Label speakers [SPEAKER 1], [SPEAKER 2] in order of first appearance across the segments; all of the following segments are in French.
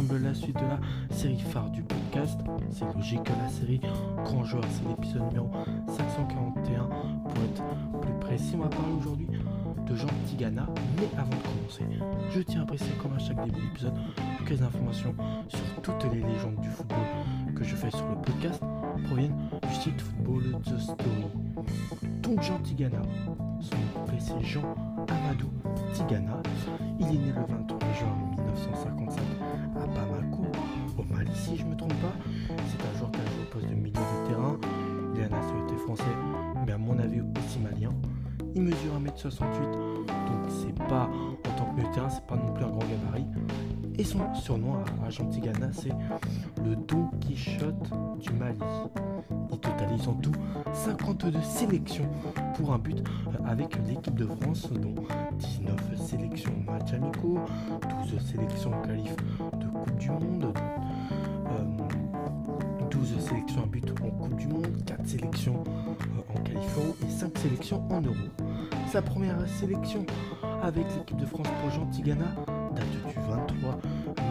[SPEAKER 1] la suite de la série phare du podcast. C'est logique que la série Grand Joueur, c'est l'épisode numéro 541 pour être plus précis. On va parler aujourd'hui de Jean Tigana, mais avant de commencer, je tiens à préciser comme à chaque début d'épisode que les informations sur toutes les légendes du football que je fais sur le podcast proviennent du site Football The Story. Donc Jean Tigana, son nom c'est Jean Amadou Tigana. Il est né le 23 juin 1955 à Bamako, au Mali si je me trompe pas. C'est un joueur qui a joué au poste de milieu de terrain. Il a la nationalité française, mais à mon avis aussi malien. Il mesure 1m68, donc c'est pas en tant que milieu de terrain, c'est pas non plus un grand gabarit. Et son surnom à Gentigana, c'est le Don Quichotte du Mali. Il totalise en tout 52 sélections pour un but euh, avec l'équipe de France, dont 19 sélections match amicaux, 12 sélections qualif du Monde, 12 euh, sélections à but en Coupe du Monde, 4 sélections euh, en euro et 5 sélections en euro. Sa première sélection avec l'équipe de France pour Jean Tigana date du 23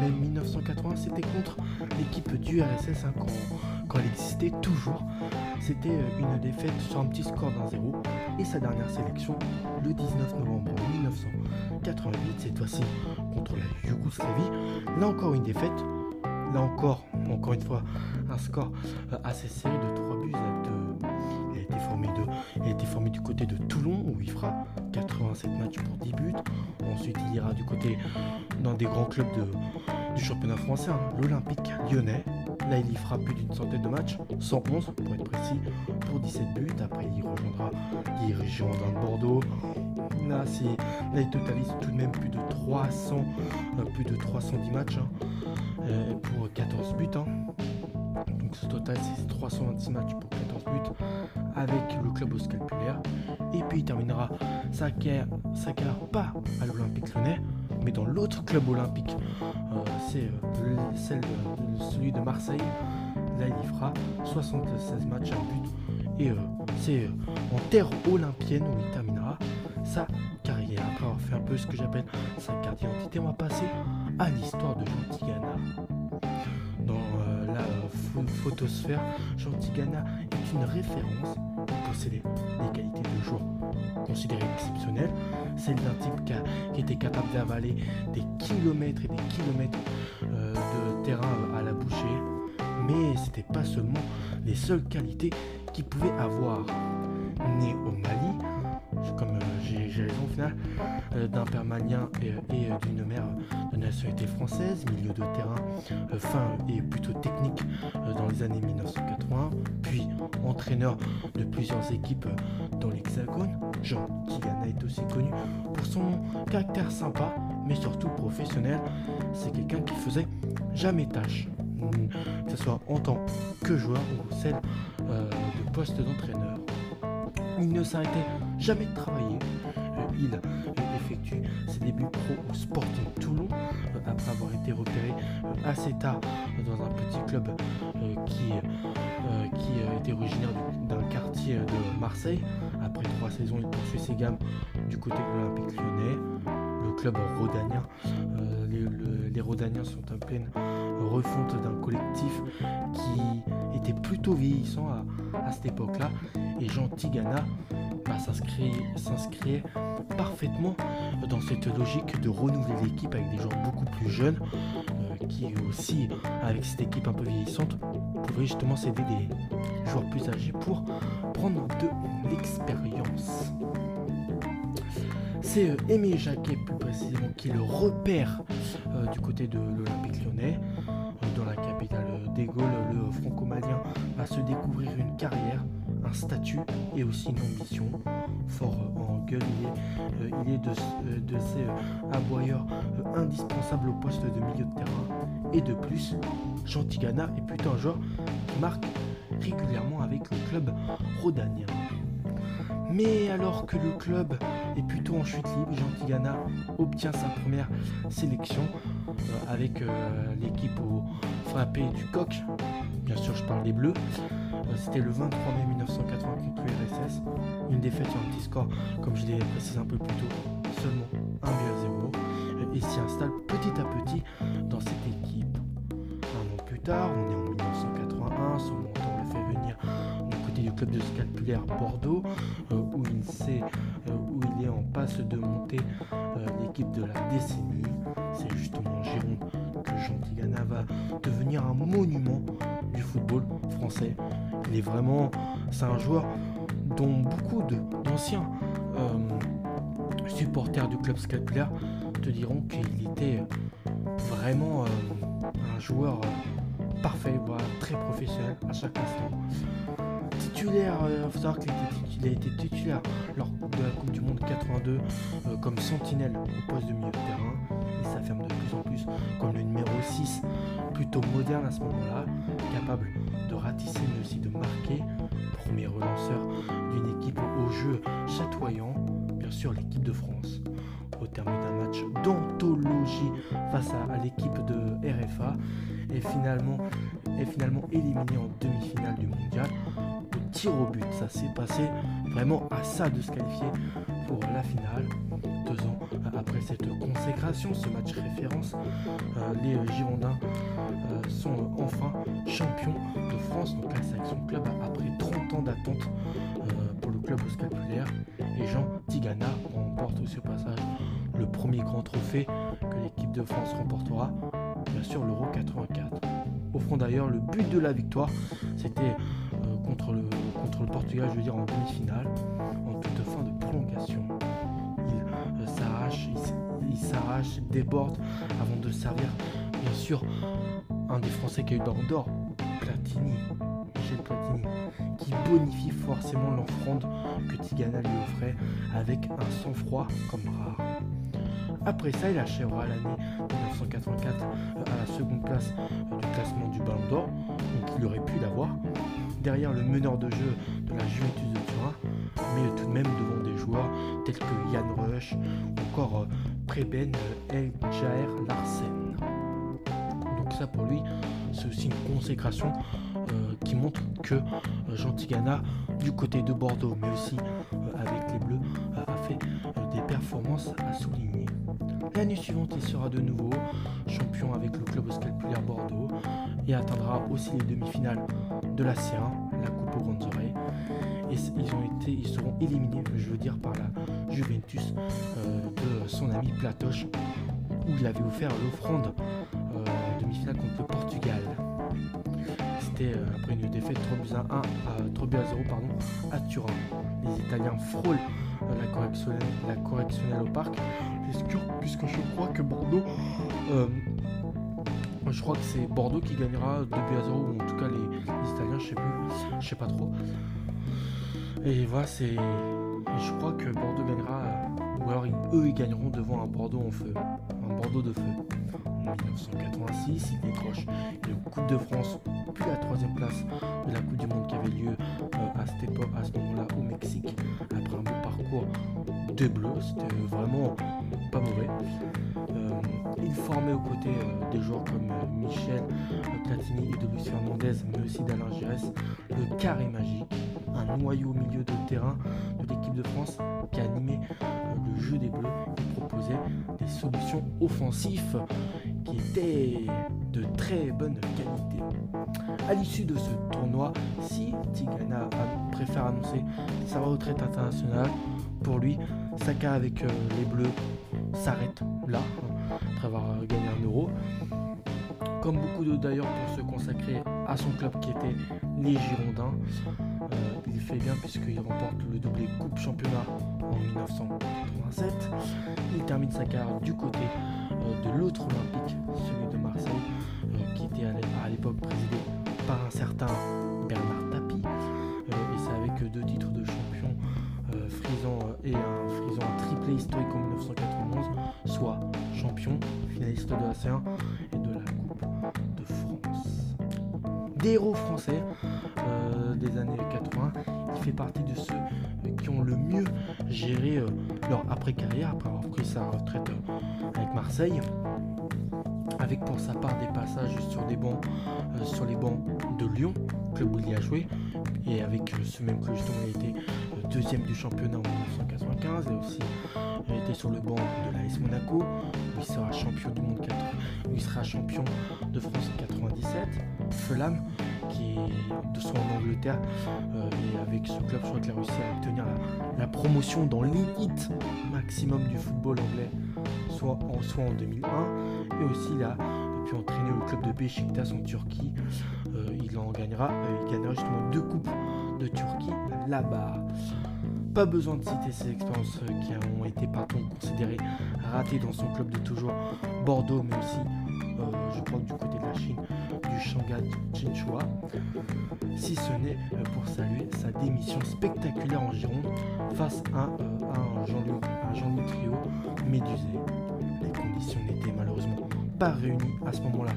[SPEAKER 1] mai 1980, c'était contre l'équipe du RSS hein, quand, elle existait toujours. C'était euh, une défaite sur un petit score d'un zéro et sa dernière sélection le 19 novembre 1988, cette fois-ci contre la Yougoslavie. Là encore une défaite, là encore, encore une fois, un score euh, assez serré de 3 buts à 2 il a été formé du côté de Toulon où il fera 87 matchs pour 10 buts. Ensuite, il ira du côté dans des grands clubs du championnat français, hein, l'Olympique lyonnais. Là, il y fera plus d'une centaine de matchs, 111 pour être précis, pour 17 buts. Après, il rejoindra Girondins de Là, il totalise tout de même plus de 300, euh, plus de 310 matchs hein, euh, pour 14 buts. Hein. Donc, ce total, c'est 326 matchs pour 14 buts avec le club au. Et puis il terminera sa carrière, sa carrière pas à l'Olympique lyonnais, mais dans l'autre club olympique. Euh, c'est celui de Marseille. Là, il y fera 76 matchs à but. Et c'est en terre olympienne où il terminera sa carrière. Après avoir fait un peu ce que j'appelle sa carte d'identité, on va passer à l'histoire de Jean Tigana. Dans la photosphère, Jean Tigana est une référence possédait des qualités de joueur considérées exceptionnelles, celle d'un type qui, était capable d'avaler des kilomètres et des kilomètres euh, de terrain à la bouchée, mais c'était pas seulement les seules qualités qu'il pouvait avoir. Né au Mali, comme euh, j'ai raison au final, euh, d'un père malien et, d'une mère de nationalité française, milieu de terrain fin et plutôt technique dans les années 1980, puis entraîneur de plusieurs équipes dans l'Hexagone. Jean Tigana est aussi connu pour son caractère sympa, mais surtout professionnel. C'est quelqu'un qui faisait jamais tâche, que ce soit en tant que joueur ou celle de poste d'entraîneur. Il ne s'arrêtait jamais de travailler. Euh, il effectue ses débuts pro au Sporting Toulon euh, après avoir été repéré euh, assez tard dans un petit club qui, qui était originaire d'un quartier de Marseille. Après trois saisons, il poursuit ses gammes du côté de l'Olympique lyonnais, le club rhodanien. Les, Rhodaniens sont en pleine refonte d'un collectif qui était plutôt vieillissant à, cette époque-là. Et Jean Tigana bah, s'inscrit parfaitement dans cette logique de renouveler l'équipe avec des joueurs beaucoup plus jeunes euh, qui aussi, avec cette équipe un peu vieillissante, pouvaient justement s'aider des joueurs plus âgés pour prendre de l'expérience. C'est euh, Aimé Jacquet plus précisément qui le repère euh, du côté de l'Olympique lyonnais dans la capitale des Gaules, le franco-malien va se découvrir une carrière, un statut et aussi une ambition. Fort en gueule, il est, euh, euh, de, ces euh, aboyeurs indispensables au poste de milieu de terrain. Et de plus, Jean Tigana est plutôt un joueur qui marque régulièrement avec le club rhodanien. Mais alors que le club est plutôt en chute libre, Jean obtient sa première sélection euh, avec euh, l'équipe au frappé du coq. Bien sûr, je parle des Bleus. Euh, c'était le 23 mai 1980 contre l'URSS. Une défaite sur un petit score, comme je l'ai précisé un peu plus tôt, seulement 1 but à 0. et s'y installe petit à petit dans cette équipe. Un an plus tard, on est en 1981, club de scalpulaire Bordeaux, où, il où il est en passe de monter l'équipe de la décennie. C'est justement en Gironde que Jean Tigana va devenir un monument du football français. Il est vraiment, c'est un joueur dont beaucoup d'anciens euh, supporters du club scalpulaire te diront qu'il était vraiment euh, un joueur euh, parfait, très professionnel à chaque instant. Titulaire, il savoir qu'il a été titulaire lors de la Coupe du Monde 82 comme sentinelle au poste de milieu de terrain. Il s'affirme de plus en plus comme le numéro 6, plutôt moderne à ce moment-là, capable de ratisser mais aussi de marquer, premier relanceur d'une équipe au jeu chatoyant, bien sûr l'équipe de France. Au terme d'un match d'anthologie face à, l'équipe de RFA, et finalement, est finalement éliminé en demi-finale du mondial au au but. Ça s'est passé vraiment à ça de se qualifier pour la finale. Deux ans après cette consécration, ce match référence, euh, les Girondins euh, sont enfin champions de France, donc la sélection club après 30 ans d'attente euh, pour le club scapulaire. Et Jean Tigana remporte aussi au passage le premier grand trophée que l'équipe de France remportera, bien sûr l'Euro 84. Offrant d'ailleurs le but de la victoire, c'était contre, le, Portugal, je veux dire en demi-finale, en toute fin de prolongation. Il s'arrache, il déborde avant de servir, bien sûr, un des Français qui a eu le d'or, Platini, Michel Platini, qui bonifie forcément l'offrande que Tigana lui offrait avec un sang-froid comme rare. Après ça, il achèvera l'année 1984 à la seconde place du classement du Ballon d'Or, donc il aurait pu l'avoir, derrière le meneur de jeu de la Juventus de Turin, mais tout de même devant des joueurs tels que Yann Rush ou encore euh, Preben El Jaer Larsen. Donc ça pour lui, c'est aussi une consécration euh, qui montre que euh, Jean Tigana, du côté de Bordeaux, mais aussi avec les Bleus, a fait des performances à souligner. L'année suivante, il sera de nouveau champion avec le club scalpulaire Bordeaux et atteindra aussi les demi-finales de la C1, la Coupe aux grandes oreilles. Et ils, ont été, ils seront éliminés, je veux dire, par la Juventus euh, de son ami Platoche, où il avait offert l'offrande euh, demi-finale contre le Portugal. C'était euh, après une défaite 3 buts à 1 à 3 buts à 0 pardon, à Turin. Les Italiens frôlent la correctionnelle, la correctionnelle au parc, puisque, je crois que Bordeaux je crois que c'est Bordeaux qui gagnera 2 buts à 0, ou en tout cas les, Italiens, je sais plus, je sais pas trop. Et voilà, c'est. Je crois que Bordeaux gagnera, ou alors eux ils gagneront devant un Bordeaux en feu, un Bordeaux de feu. En 1986, ils décrochent une Coupe de France, puis la troisième place de la Coupe du Monde qui avait lieu euh, à cette époque, à ce moment-là au Mexique, après un beau parcours de bleu, c'était vraiment pas mauvais. Euh, il formait aux côtés euh, des joueurs comme euh, Michel Platini et de Luis Fernandez, mais aussi d'Alain Giresse, le carré magique, un noyau au milieu de terrain de l'équipe de France qui animait le jeu des Bleus et proposait des solutions offensives qui étaient de très bonne qualité. À l'issue de ce tournoi, si Tigana préfère annoncer sa retraite internationale, pour lui, Saka avec les Bleus s'arrête là, après avoir gagné un euro. Comme beaucoup d'autres d'ailleurs pour se consacrer à son club qui était les Girondins. Euh, il fait bien puisqu'il remporte le doublé Coupe Championnat en 1987. Il termine sa carrière du côté euh, de l'autre Olympique, celui de Marseille, euh, qui était à l'époque présidé par un certain Bernard Tapie. et c'est avec deux titres de champion frisant et un frisant historique en 1991, soit champion, finaliste de la C1 et de la Coupe de France. Des héros français euh, des années 80, il fait partie de ceux qui ont le mieux géré euh, leur après-carrière, après avoir pris sa retraite euh, avec Marseille avec pour sa part des passages sur des bancs, sur les bancs de Lyon, club où il y a joué, et avec ce même club, justement, il a été deuxième du championnat en 1995. Et aussi, il était sur le banc de l'AS Monaco, où il sera champion du monde 4, où il sera champion de France en 97. Fulham, qui est de son en Angleterre, et avec ce club, je crois qu'il a réussi à obtenir la, promotion dans l'élite maximum du football anglais, soit en, soit en 2001. Et aussi, il a pu entraîner le club de Beşiktaş en Turquie. il en gagnera, il gagnera justement deux coupes de Turquie là-bas. Pas besoin de citer ces expériences euh, qui ont été par contre considérées ratées dans son club de toujours Bordeaux, mais aussi, euh, je crois, du côté de la Chine, du Shanghai Chinchua, si ce n'est euh, pour saluer sa démission spectaculaire en Gironde face à, un Jean-Louis Trio médusé. Les conditions n'étaient malheureusement pas réunies à ce moment-là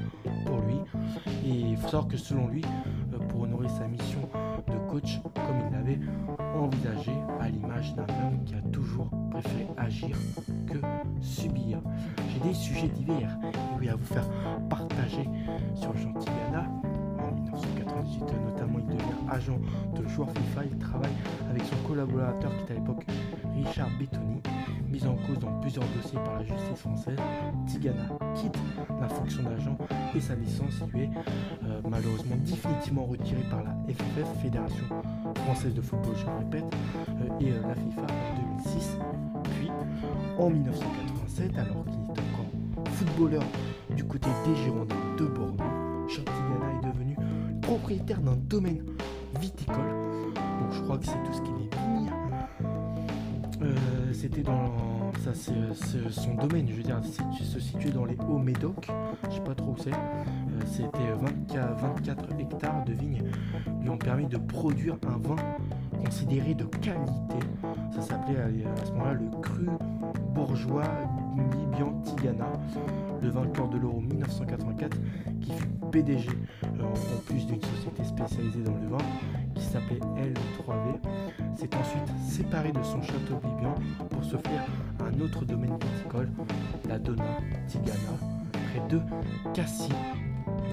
[SPEAKER 1] pour lui, et il faut savoir que selon lui, pour honorer sa mission de coach comme il l'avait envisagé, à l'image d'un homme qui a toujours préféré agir que subir. J'ai des sujets divers et oui, à vous faire partager sur Jean Tigana. En 1998, notamment, il devient agent de joueur FIFA. Il travaille avec son collaborateur qui était à l'époque Richard Bettoni, mis en cause dans plusieurs dossiers par la justice française. Tigana quitte la fonction d'agent et sa licence lui est euh, malheureusement définitivement retirée par la FFF, Fédération française de football, je le répète, euh, et euh, la FIFA en 2006. Puis en 1987, alors qu'il est encore footballeur du côté des Girondins de Bordeaux, Tigana est devenu propriétaire d'un domaine viticole. Donc je crois que c'est tout ce qui est vignes. C'était dans ça, c'est son domaine, je veux dire, se situait dans les hauts médocs, je sais pas trop où c'est. Euh, c'était 24, hectares de vignes lui ont permis de produire un vin considéré de qualité. Ça s'appelait à, ce moment-là le cru bourgeois Libian Tigana, le vainqueur de l'Euro 1984, qui fut PDG euh, en plus d'une société spécialisée dans le vin qui s'appelait L3V, s'est ensuite séparé de son château Libian pour faire un autre domaine viticole, la Donna Tigana, près de Cassis.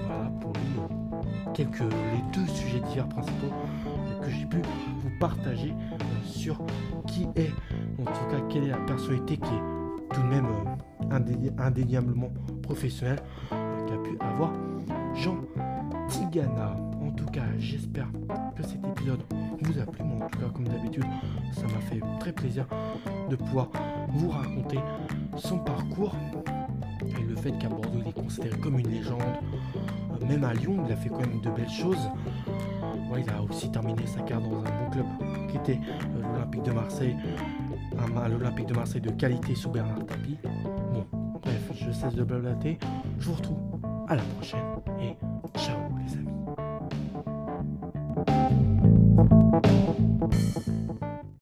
[SPEAKER 1] Voilà pour lui quelques, les deux sujets divers principaux que j'ai pu vous partager euh, sur qui est, en tout cas quelle est la personnalité qui est tout de même euh, indéniablement professionnelle euh, qu'a pu avoir Jean Tigana. En tout cas, j'espère que cet épisode vous a plu. Moi, en tout cas, comme d'habitude, ça m'a fait très plaisir de pouvoir vous raconter son parcours et le fait qu'à Bordeaux, il est considéré comme une légende. Euh, même à Lyon, il a fait quand même de belles choses. il a aussi terminé sa carrière dans un bon club qui était euh, l'Olympique de Marseille. L'Olympique de Marseille de qualité sous Bernard Tapie. Bon, bref, je cesse de blablater. Je vous retrouve à la prochaine et ciao.